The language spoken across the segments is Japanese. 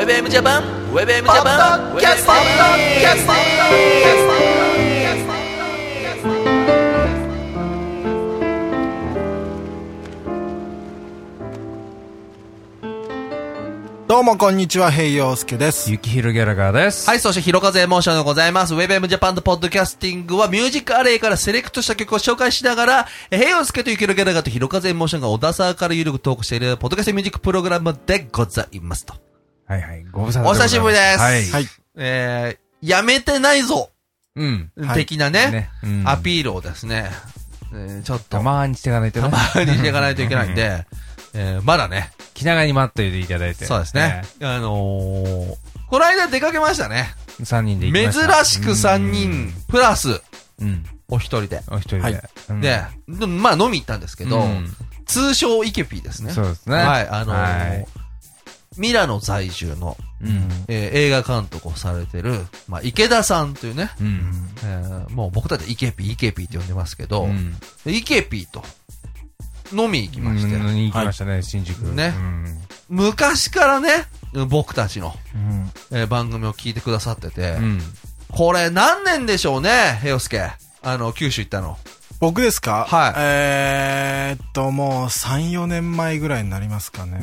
ェブエムジャパンウェブエムジャパンキャストキャストどうもこんにちは、平洋介です。ゆきひろギャラガーです。はい、そして、ひろかぜエモーションでございます。ウェブエムジャパンとポッドキャスティングは、ミュージックアレイからセレクトした曲を紹介しながら、えー、ヘイヨスケとゆきろギャラガーとひろかぜエモーションが小田沢からゆるくトークしている、ポッドキャストミュージックプログラムでございますと。はいはい。ご無沙汰お久しぶりですはい。はい。えー、やめてないぞうん。はい的なね、ねうんアピールをですね、えーちょっと、たまーにしていかないとね。たまにしていかないといけないんで、えーまだね、気長に待っていていただいて。そうですね。あのー、この間出かけましたね。ね。3人で行き珍ました。しく3人、プラス、うん。お一人で。お一人で。はいうんで、でまあ飲み行ったんですけど、うん通称イケピーですね。そうですね。はい、あのーはいミラノ在住の、うん。えー映画監督をされてる、まあ、池田さんというね、うん。えーもう僕たちイケピー、イケピーって呼んでますけど、うん。でイケピーと飲み行きまして、うんに行きましたね、新宿。ねうん昔からね、僕たちの、うんえー番組を聞いてくださってて、うん。これ何年でしょうね、ヘヨスケ。あの、九州行ったの。僕ですか？はいえーっと、もう3、4年前ぐらいになりますかね。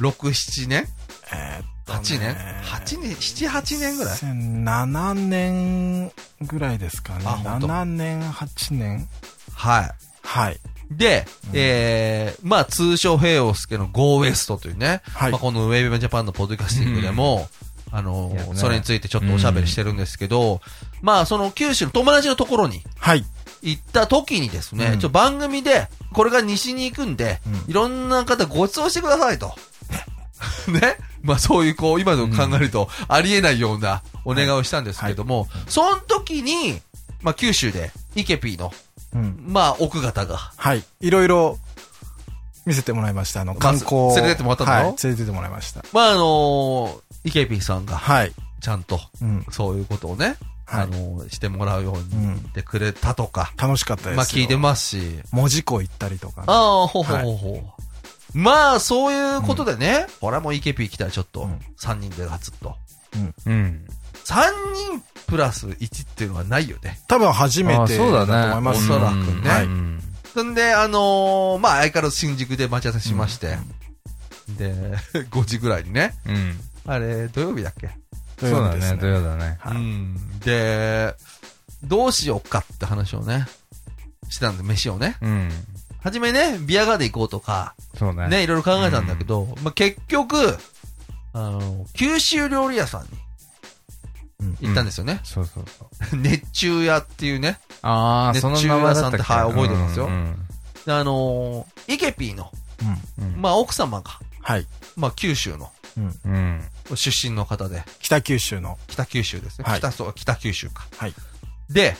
2006、7年？えーっと ?8 年？ね ?8 年 ?7、8年ぐらい？2007年ぐらいですかね。あ本当7年、8年ははい。い。で、えー、まあ通称ヘヨスケの Go West というね、はいまあこのウェブジャパンのポッドキャスティングでも、あのいやねそれについてちょっとおしゃべりしてるんですけど、まあその九州の友達のところにはい。行った時にですね、うんちょ番組で、これが西に行くんで、うんいろんな方ご馳走してくださいと。ね？まあそういうこう、今の考えると、ありえないようなお願いをしたんですけども、その時に、まあ九州で、イケピーの、うん。まあ奥方が、はい。いろいろ見せてもらいました。あの、観光。連れてってもらったの？はい。連れてってもらいました。まああのイケピーさんが、はい。ちゃんと、うん。そういうことをね、はいあのしてもらうようにうんしてくれたとか、楽しかったですよ。まあ聞いてますし、文字港行ったりとかね、ああ、ほうほうほうほう。まあ、そういうことでね、これはもうイケピー来たらちょっとうん、3人でガツッと。うん。3人プラス1っていうのはないよね。多分初めてあそうだと思います。おそらくうんねうんそんで、あのーまあ、相変わらず新宿で待ち合わせしまして、で、5時ぐらいにね、うん。あれ、土曜日だっけ？そうだね、土曜だね。はいうん。で、どうしようかって話をね、してたんで、飯をね。うん。はじめね、ビアガーデン行こうとか、そうね。ね、いろいろ考えたんだけど、まあ、結局、あの、九州料理屋さんにうん行ったんですよね。そうそうそう。熱中屋っていうね。ああ、熱中屋さんってはい覚えてますよあのーイケピーの、まあ、奥様が、はい。まあ、九州のうん。出身の方で、北九州の。北九州ですね。はい北そう、北九州か。はい。で、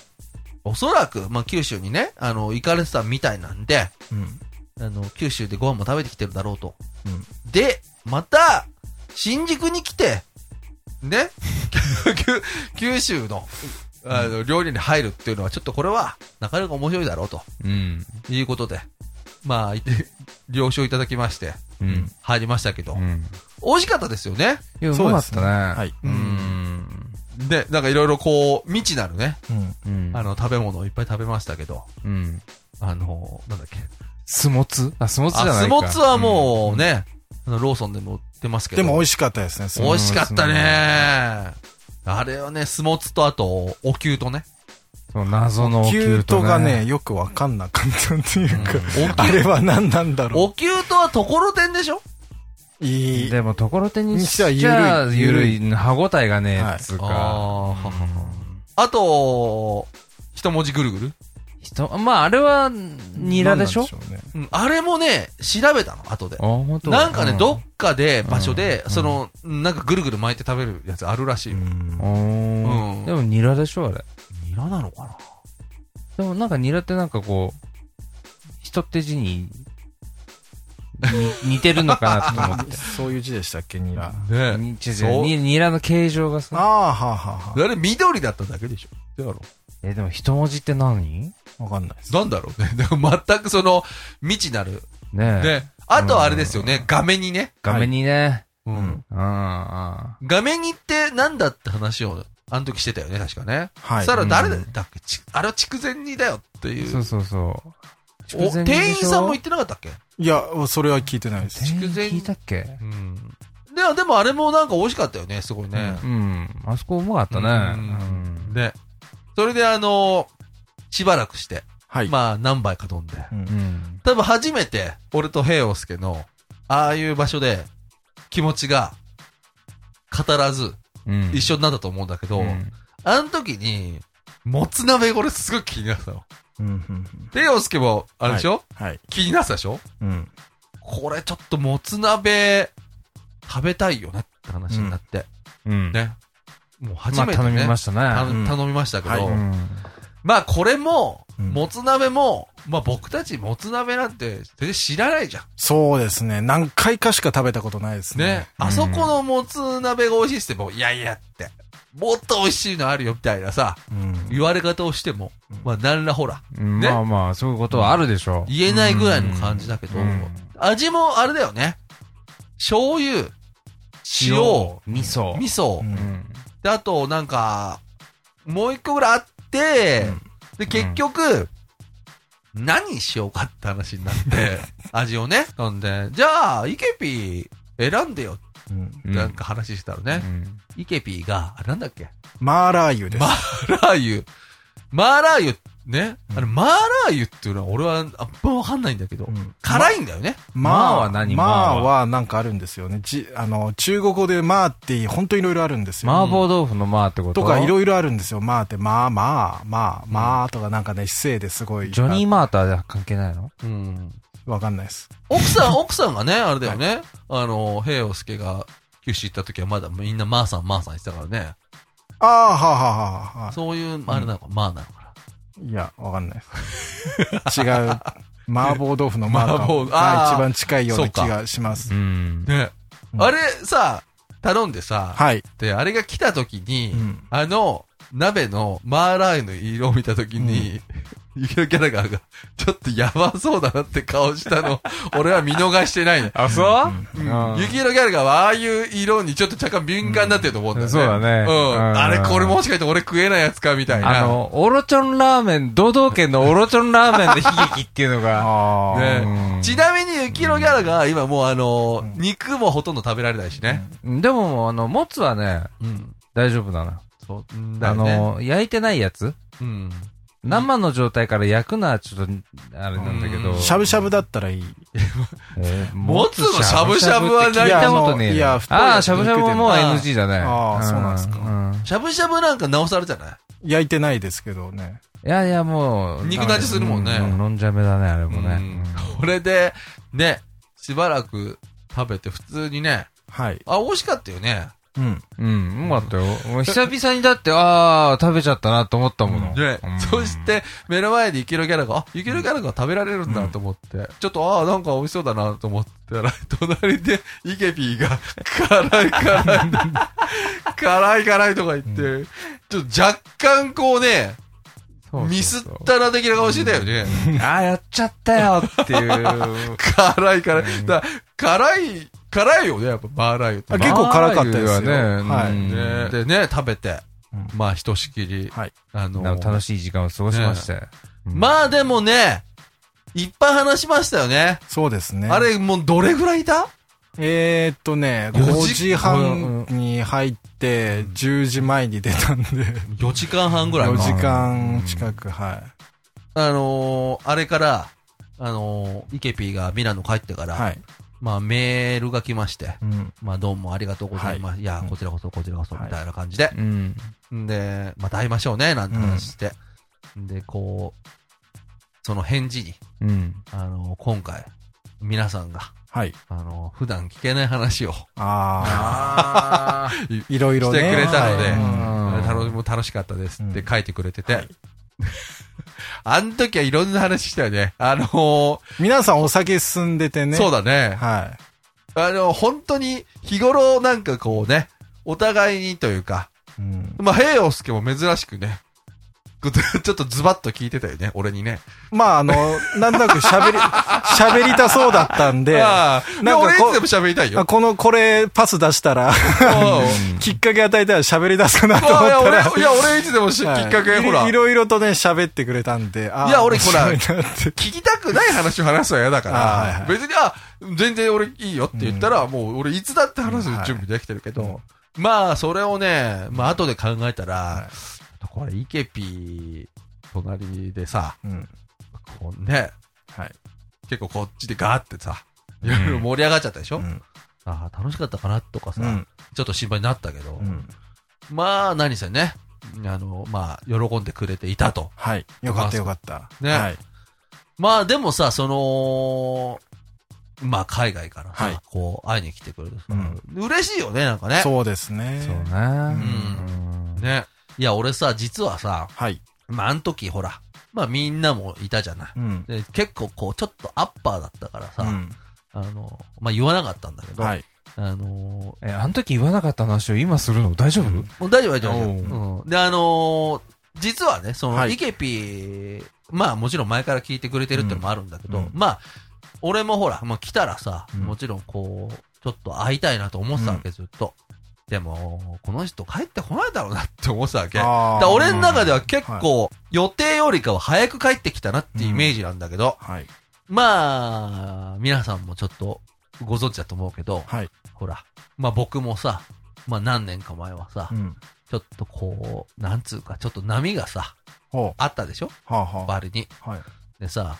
おそらく、まあ、九州にね、あの、行かれてたみたいなんで、うん。あの、九州でご飯も食べてきてるだろうと。うん。で、また、新宿に来て、ね、九 九州の、あの、料理に入るっていうのは、ちょっとこれは、なかなか面白いだろうとうん。いうことで、まあ、い て了承いただきまして、うん。入りましたけど、うん。美味しかったですよね。いや、うまかったね。はい。ううんん。で、なんかいろいろこう、未知なるね、うん。うん。あの、食べ物をいっぱい食べましたけど、うん。あの、なんだっけ。スモツ？あ、スモツじゃないか。モツはもうね、あのローソンでも売ってますけど。でも美味しかったですね。す美ごい味しかったね。あれはね、スモツとあと、お灸とね。そう、謎のキュートがね、ね。よくわかんなかったっていうか、おあれは何なんだろお灸とはところてんでしょ？う。いい。でも、ところてんにしてはちゃ緩い。ゆるい、歯応えがねはい、つうか。ああと、一文字ぐるぐる？人、まあ、あれは、ニラでしょ？うね。うん。あれもね、調べたの、後で。あ、。本当？なんかね、どっかかで、場所で、うん。その、なんかぐるぐる巻いて食べるやつあるらしいよ。うん。うん。でも、ニラでしょあれ。ニラなのかな？でも、なんかニラってなんかこう、人って字に、に似てるのかなと思って。そういう字でしたっけ、ニラ。ねに違うそうにニラの形状があさ。あ、はあはあはあれ緑だっただけでしょ？だろえ、でも一文字って何？あ。わかんないです。なんだろうね。だから全くその、未知なる。ねえ。で、あとはあれですよね、画面にね、画面にね。うん。うんあ画面にってなんだって話を、あの時してたよね、確かね。はいそしたら誰うんだっけ、ちあれは筑前煮だよってあ。いう。そうそうそう。お店員さんも言ってなかったっけ？いや、それは聞いてないです。筑前聞いたっけ？うん。でも、でもあれもなんか美味しかったよね、すごいね。うん。あそこうまかったね。ううんん。で、それであのしばらくして、はい。まあ何杯か飲んで。うんうん。多分初めて、俺と平洋介の、ああいう場所で、気持ちが、語らず、うん。一緒になったと思うんだけど、うんあの時に、もつ鍋これすごい気になってたの。うんうん平洋介も、あれでしょ、はい。気になってたでしょ？うん。これちょっともつ鍋、食べたいよねって話になって。うん。ね。もう初まあめて、ね頼みましたたね。うん頼みましたけど、はいうん。まあこれも、うんもつ鍋も、まあ僕たちもつ鍋なんて全然知らないじゃん。そうですね。何回かしか食べたことないですね。ね。あそこのもつ鍋が美味しいっても、いやいやって、もっと美味しいのあるよみたいなさ、うん。言われ方をしても、まあなんらほら、うんねまあまあ、そういうことはあるでしょう。言えないぐらいの感じだけど、うん味もあれだよね。醤油、塩、味噌。味噌。で、あとなんか、もう一個ぐらいあって、うんで、結局、何にしようかって話になって、味をね。なんで、じゃあ、イケピー選んでようんなんか話したらね、イケピーが、あれなんだっけ？マーラー油です。マーラー油。マーラー油ね？あれ、マーラー油っていうのは俺はあんまわかんないんだけど、うん辛いんだよね。ままあは何まあまあははなんかあるんですよね。じ、あの、中国語でまあって本当いろいろあるんですよ。麻婆豆腐のまあってこと？とかいろいろあるんですよ。まあって、まあまあ、まあ、まあとかなんかね、姿勢ですごい。ジョニー・マーターでは関係ないの？うん。わかんないです。奥さん、奥さんがね、あれだよね。あの、平洋介が九州行った時はまだみんなマーさん、マーさん言ってたからね。ああ、はあ、はあ、はあはあ。そういう、あれなのか、マーなのかいや、わかんないです。違う。麻婆豆腐のマー麻婆カあ一番近いような気がします。ん。な。ね。うんあれさ、頼んでさ、はい。で、あれが来た時に、うんあの、鍋のマーラー油の色を見た時に、ユキノキャラが、ちょっとやばそうだなって顔したの、俺は見逃してないの。あ、そう？うんユキノキャラガーはああいう色にちょっと若干敏感になってると思うんだよね。そうだねうん。うんあれ、これもしかして俺食えないやつかみたいな。あの、オロチョンラーメン、堂々県のオロチョンラーメンで悲劇っていうのが。ねうんちなみに、ユキノギャラが今もうあの、肉もほとんど食べられないしね。でも、あの、もつはね、うん。大丈夫だな。そう。だあの、焼いてないやつ？うん。生の状態から焼くのはちょっと、あれなんだけど。うんしゃぶしゃぶだったらいい。えーもつのしゃぶしゃぶはない聞いたことねああ、しゃぶしゃぶはも NG だね。ああそうなんですかんしゃぶしゃぶなんかなおさらじゃない？焼いてないですけどね。いやいや、もう。肉の味するもんねう飲んじゃめだね、あれもね。うんこれで、ね、しばらく食べて普通にね、はい。あ、美味しかったよね。うん。うん、うまかったよ。久々にだって、ああ、食べちゃったなと思ったもの。で、うんそして、目の前でユキノギャラが、あ、ユキノギャラが食べられるんだと思って、ちょっと、ああ、なんか美味しそうだなと思ったら、隣で、イケピーが、辛い辛い、辛い辛いとか言って、ちょっと若干こうね、そうそうそうミスったな的な顔してたよね。ああ、やっちゃったよっていう。辛い辛い。だ辛い、辛いよね、やっぱマーラー油って。あ結構辛かったですねはいでね、食べて、うんまあ、ひとしきり、はい。あの楽しい時間を過ごしましたよ。うんまあでもね、いっぱい話しましたよね。そうですね。あれ、もうどれぐらいいた？えーっとね、4 5時時半に入って、10時前に出たんで、?4 時間半ぐらい？4か時間近く、はあのー、あれから、あのー、イケピーがミラノ帰ってから、い。はい。まあメールが来まして、うん。まあどうもありがとうございます。い、や、こちらこそ、こちらこそ、はいみたいな感じで。うん。んで、また会いましょうね、なんて話して。で、こう、その返事に、うん。あの、今回、皆さんが、はい。あの、普段聞けない話をああ。あい いろいろね。してくれたのではいうん楽もう楽しかったですってうん書いてくれてて、はい あの時はいろんな話したよね。あのー皆さんお酒進んでてね。そうだね。はあの、本当に日頃なんかこうね、お互いにというか、い。うん。まあ、平洋介も珍しくね、ちょっとズバッと聞いてたよね、俺にね。まあ、あの、なんとなく喋り、喋りたそうだったんで、ああ、なんかこ俺いつでも喋りたいよ。あこの、これ、パス出したら、うん。きっかけ与えたら喋り出すかなと思ったら、俺、いや、俺いつでもしきはいっかけ、ほら。いろいろとね、喋ってくれたんで、あいや俺ほら聞きたくない話を話すのは嫌だかあはいはら、い。別に、あ、全然俺いいよって言ったら、もう俺いつだって話す準備できてるけうん。ど、まあ、それをね、まあ、後で考えたらは、これ、イケピー、隣でさ、うん。こうね、はい。結構こっちでガーってさ、いろいろ盛り上がっちゃったでしょ？うん。ああ、楽しかったかなとかさう、ん。ちょっと心配になったけどう、ん。まあ、何せね、あの、まあ、喜んでくれていたと。はい。よかったよかった。ねはい。まあでもさ、その、まあ海外からさ、はいこう会いに来てくれるさ、うん嬉しいよね、なんかね。そうですね。そうね。んね。いや、俺さ、実はさ、はい。まああの時ほら、まあみんなもいたじゃない。うん。で結構こう、ちょっとアッパーだったからさ、うん。あの、まあ言わなかったんだけど、はい。あのえ、あの時言わなかった話を今するの大丈夫？もう大丈夫大丈夫。おううん、で、あのー実はね、その、はいイケピー、まあもちろん前から聞いてくれてるってのもあるんだけど、うんうんまあ、俺もほら、まあ来たらさ、うんもちろんこう、ちょっと会いたいなと思ってたわけ、ずっと。でも、この人帰ってこないだろうなって思ってたわけ。だ俺の中では結は構、予定よりかは早く帰ってきたなっていうイメージなんだけど、はい。まあ、皆さんもちょっとご存知だと思うけど、はい。ほら、まあ僕もさ、まあ何年か前はさ、うん。ちょっとこう、なんつうか、ちょっと波がさ、ほあったでしょ？う。はあはバリに。あ。はい。でさ、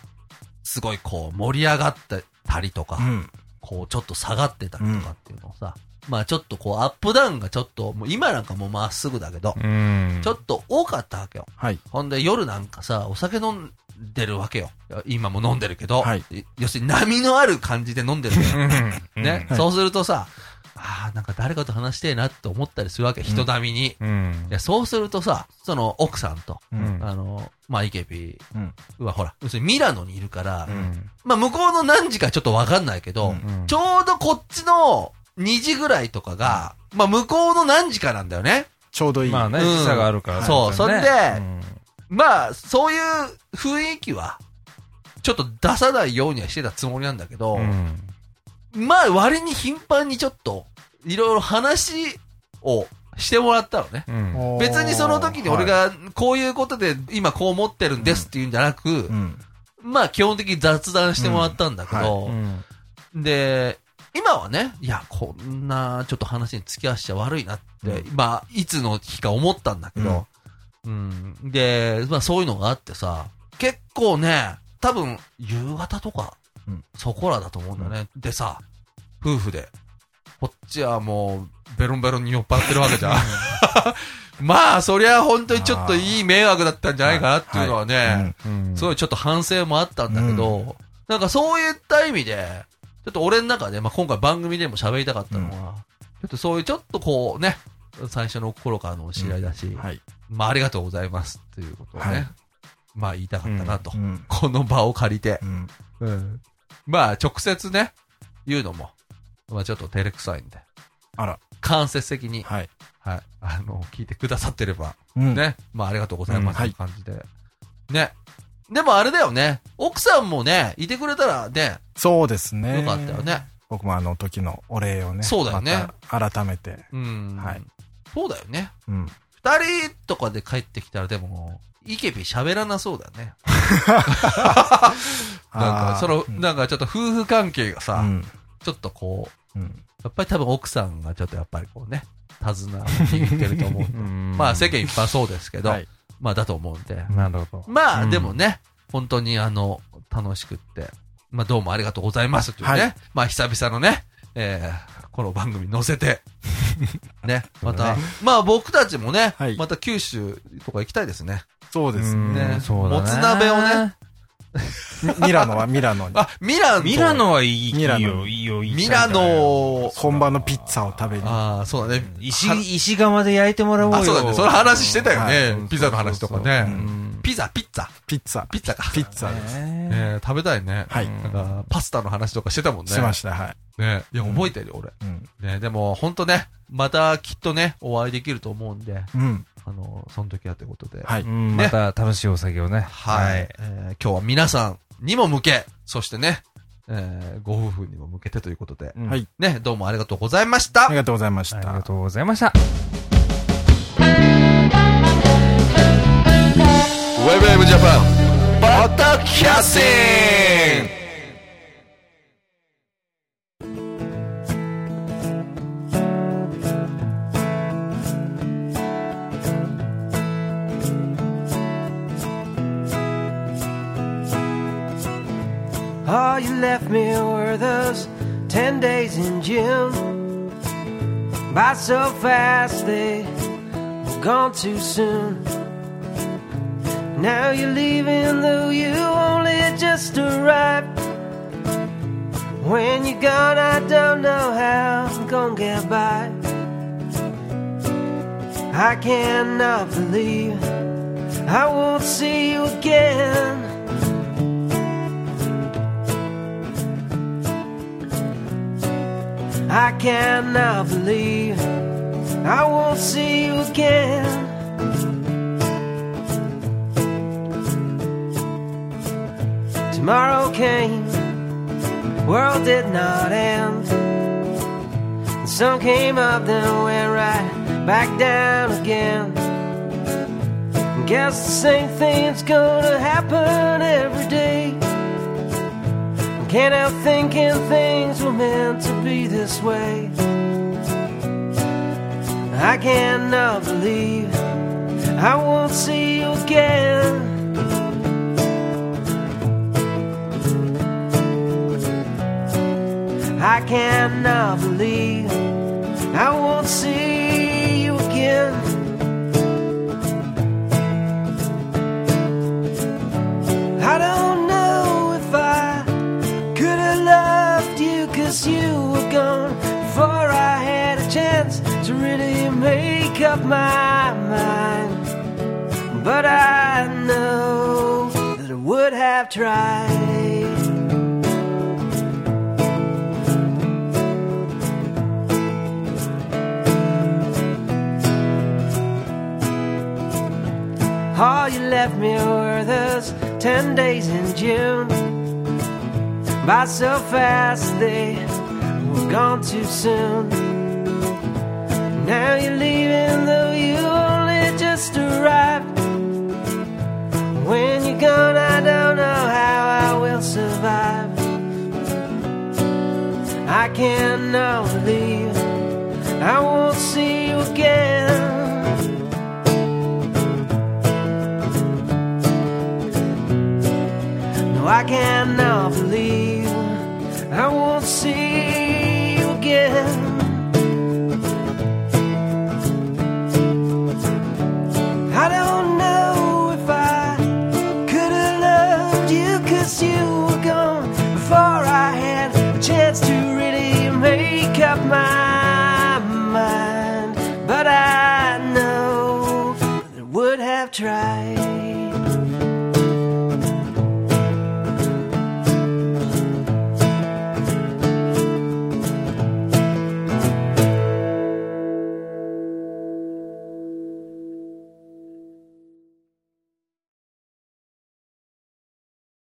すごいこう、盛り上がってたりとか、うん。こう、ちょっと下がってたりとかっていうのをさ、まあちょっとこう、アップダウンがちょっと、もう今なんかもうまっすぐだけど、うん。ちょっと多かったわけよ。はい。ほんで夜なんかさ、お酒飲んでるわけよ。今も飲んでるけど、はい要するに波のある感じで飲んでるわけよ。うんね、はいそうするとさ、ああ、なんか誰かと話してえなって思ったりするわけ、人並みに。うん。でそうするとさ、その奥さんと。あの、まあ、イケピうん。はほら、要するにミラノにいるから、うん。まあ、向こうの何時かちょっとわかんないけど、うんちょうどこっちの2時ぐらいとかが、まあ、向こうの何時かなんだよね。ちょうどいい。まあね、うん時差があるから。そうそんでまあ、そういう雰囲気は、ちょっと出さないようにはしてたつもりなんだけど、うん。まあ、割に頻繁にちょっと、いろいろ話をしてもらったのね。うん。別にその時に俺、がこういうことで今こう思ってるんですっていうんじゃなく、はいうん。まあ基本的に雑談してもらったんだけど、うんで、今はね、いや、こんなちょっと話に付き合わせちゃ悪いなって、うまあいつの日か思ったんだけど、うん、で、まあそういうのがあってさ、結構ね、多分夕方とか、うん。そこらだと思うんだね。でさ、夫婦で、こっちはもう、ベロンベロンに酔っ払ってるわけじゃん。まあ、そりゃ本当にちょっといい迷惑だったんじゃないかなっていうのはね、うん。すごいちょっと反省もあったんだけど、なんかそういった意味で、ちょっと俺の中で、まあ今回番組でも喋りたかったのは、ちょっとそういうちょっとこうね、最初の頃からのお知り合いだし、はい。まあありがとうございますっていうことをね、はいまあ言いたかったなと。うん。この場を借りてう。ん。うん。まあ直接ね、言うのも、まあちょっと照れくさいんで、あら。間接的に、はい。はい、あの、聞いてくださってれば、うん。ね、まあありがとうございますう感じで。ね。でもあれだよね、奥さんもね、いてくれたらね、そうですね。よかったよね。僕もあの時のお礼をね。そうだよねまた改めて。うん。はい。そうだよね。うん。二人とかで帰ってきたらでも、イケビ喋らなそうだよね。なんかその、うんなんかちょっと夫婦関係がさ、うん。ちょっとこう、うん。やっぱり多分奥さんがちょっとやっぱりこうね、手綱を握ってると思う まあ世間一般そうですけど、はい。まあだと思うんで。なるほど。まあうんでもね、本当にあの、楽しくって、まあどうもありがとうございますというね、はいまあ久々のね、えー、この番組に載せて、ね、また、まあ僕たちもね、はいまた九州とか行きたいですね。そうですね。ねそうだね。もつ鍋をね。ミ ミラノはミラノに。あ、ミラノ。ミラノはいいミラノいいよ、いいよ、いいよミラノ、本場のピッツァを食べに。ああ、そうだね。石は、石窯で焼いてもらおうよ。あ、そうだね。その話してたよね。はいピザの話とかね。うんピザ、ピッツァ。ピッツァ。ピッツァか。ピッツァです。ねえー食べたいね。はい。なんか、パスタの話とかしてたもんね。しました、はい。ね。いや、覚えてるよ、俺。うん。ね、でも、ほんとね、またきっとね、お会いできると思うんで、うん。あの、その時はということで。はい。うん、ねまた楽しいお酒をね。はい。えー今日は皆さんにも向け、そしてね、えーご夫婦にも向けてということで、うんはい。ね、どうもありがとうございましたあり。がとうございましたありが。とうございました。ウェブウェブジャパン、バタキャッシング in June. By so fast they were gone too soon. Now you're leaving, though you only just arrived. When you're gone, I don't know how I'm gonna get by. I cannot believe I won't see you again. I cannot believe I won't see you again. Tomorrow came, world did not end. The sun came up, then went right back down again. Guess the same thing's gonna happen every day. Can't help thinking things were meant to be this way. I cannot believe I won't see you again. I cannot believe I won't see But I know that I would have tried. All you left me were those ten days in June. By so fast they were gone too soon. Now you're leaving, I cannot believe I won't see you again. No, I cannot believe